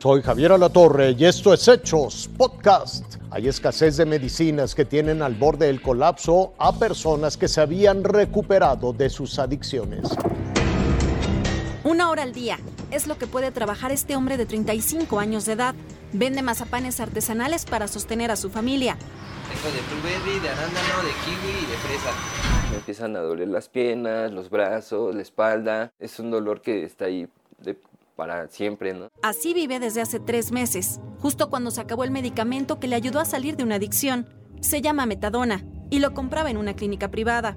Soy Javier Alatorre y esto es Hechos Podcast. Hay escasez de medicinas que tienen al borde del colapso a personas que se habían recuperado de sus adicciones. Una hora al día es lo que puede trabajar este hombre de 35 años de edad. Vende mazapanes artesanales para sostener a su familia. Tengo de blueberry, de arándano, de kiwi y de fresa. Me empiezan a doler las piernas, los brazos, la espalda. Es un dolor que está ahí de para siempre, ¿no? Así vive desde hace tres meses, justo cuando se acabó el medicamento que le ayudó a salir de una adicción. Se llama metadona y lo compraba en una clínica privada.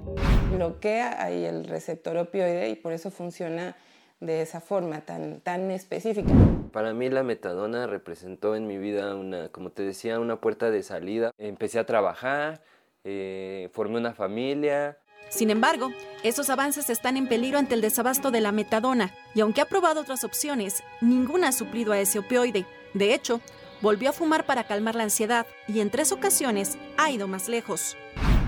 Bloquea ahí el receptor opioide y por eso funciona de esa forma tan, tan específica. Para mí la metadona representó en mi vida una, como te decía, una puerta de salida. Empecé a trabajar, eh, formé una familia, sin embargo, esos avances están en peligro ante el desabasto de la metadona, y aunque ha probado otras opciones, ninguna ha suplido a ese opioide. De hecho, volvió a fumar para calmar la ansiedad y en tres ocasiones ha ido más lejos.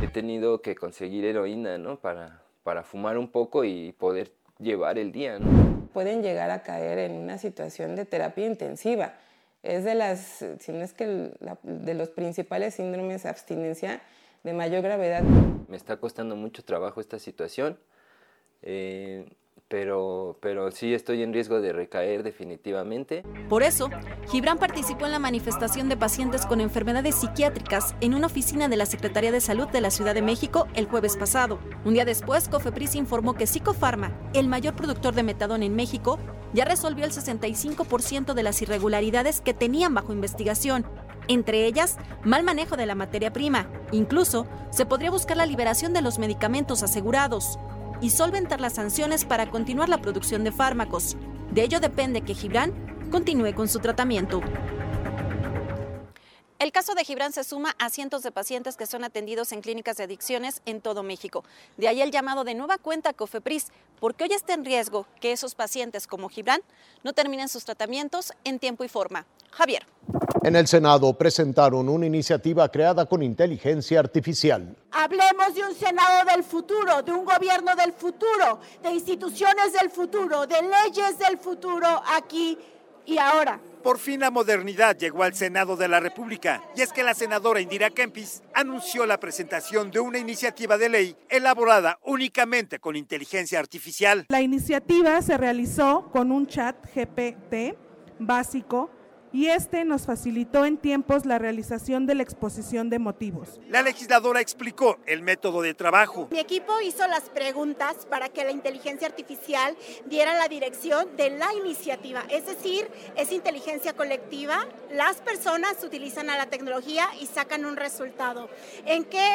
He tenido que conseguir heroína, ¿no? Para, para fumar un poco y poder llevar el día, ¿no? Pueden llegar a caer en una situación de terapia intensiva. Es de las, si no es que de los principales síndromes de abstinencia de mayor gravedad. Me está costando mucho trabajo esta situación, eh, pero, pero sí estoy en riesgo de recaer definitivamente. Por eso, Gibran participó en la manifestación de pacientes con enfermedades psiquiátricas en una oficina de la Secretaría de Salud de la Ciudad de México el jueves pasado. Un día después, Cofepris informó que Psicofarma, el mayor productor de metadón en México, ya resolvió el 65% de las irregularidades que tenían bajo investigación entre ellas mal manejo de la materia prima. Incluso se podría buscar la liberación de los medicamentos asegurados y solventar las sanciones para continuar la producción de fármacos. De ello depende que Gibran continúe con su tratamiento. El caso de Gibran se suma a cientos de pacientes que son atendidos en clínicas de adicciones en todo México. De ahí el llamado de nueva cuenta a Cofepris, porque hoy está en riesgo que esos pacientes como Gibran no terminen sus tratamientos en tiempo y forma. Javier. En el Senado presentaron una iniciativa creada con inteligencia artificial. Hablemos de un Senado del futuro, de un gobierno del futuro, de instituciones del futuro, de leyes del futuro aquí y ahora. Por fin la modernidad llegó al Senado de la República y es que la senadora Indira Kempis anunció la presentación de una iniciativa de ley elaborada únicamente con inteligencia artificial. La iniciativa se realizó con un chat GPT básico y este nos facilitó en tiempos la realización de la exposición de motivos. La legisladora explicó el método de trabajo. Mi equipo hizo las preguntas para que la inteligencia artificial diera la dirección de la iniciativa, es decir, es inteligencia colectiva, las personas utilizan a la tecnología y sacan un resultado. ¿En qué,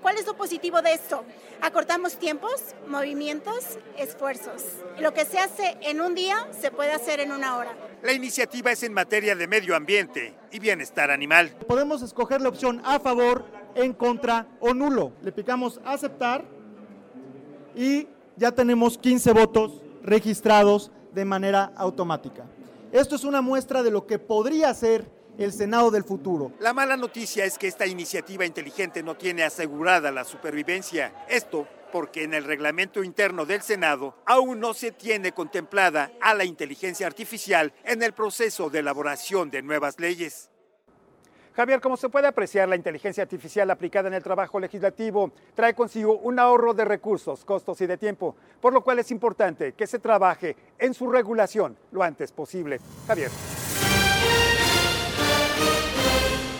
cuál es lo positivo de esto? Acortamos tiempos, movimientos, esfuerzos. Lo que se hace en un día se puede hacer en una hora. La iniciativa es en materia de medio ambiente y bienestar animal. Podemos escoger la opción a favor, en contra o nulo. Le picamos aceptar y ya tenemos 15 votos registrados de manera automática. Esto es una muestra de lo que podría ser el Senado del futuro. La mala noticia es que esta iniciativa inteligente no tiene asegurada la supervivencia. Esto porque en el reglamento interno del Senado aún no se tiene contemplada a la inteligencia artificial en el proceso de elaboración de nuevas leyes. Javier, como se puede apreciar, la inteligencia artificial aplicada en el trabajo legislativo trae consigo un ahorro de recursos, costos y de tiempo, por lo cual es importante que se trabaje en su regulación lo antes posible. Javier.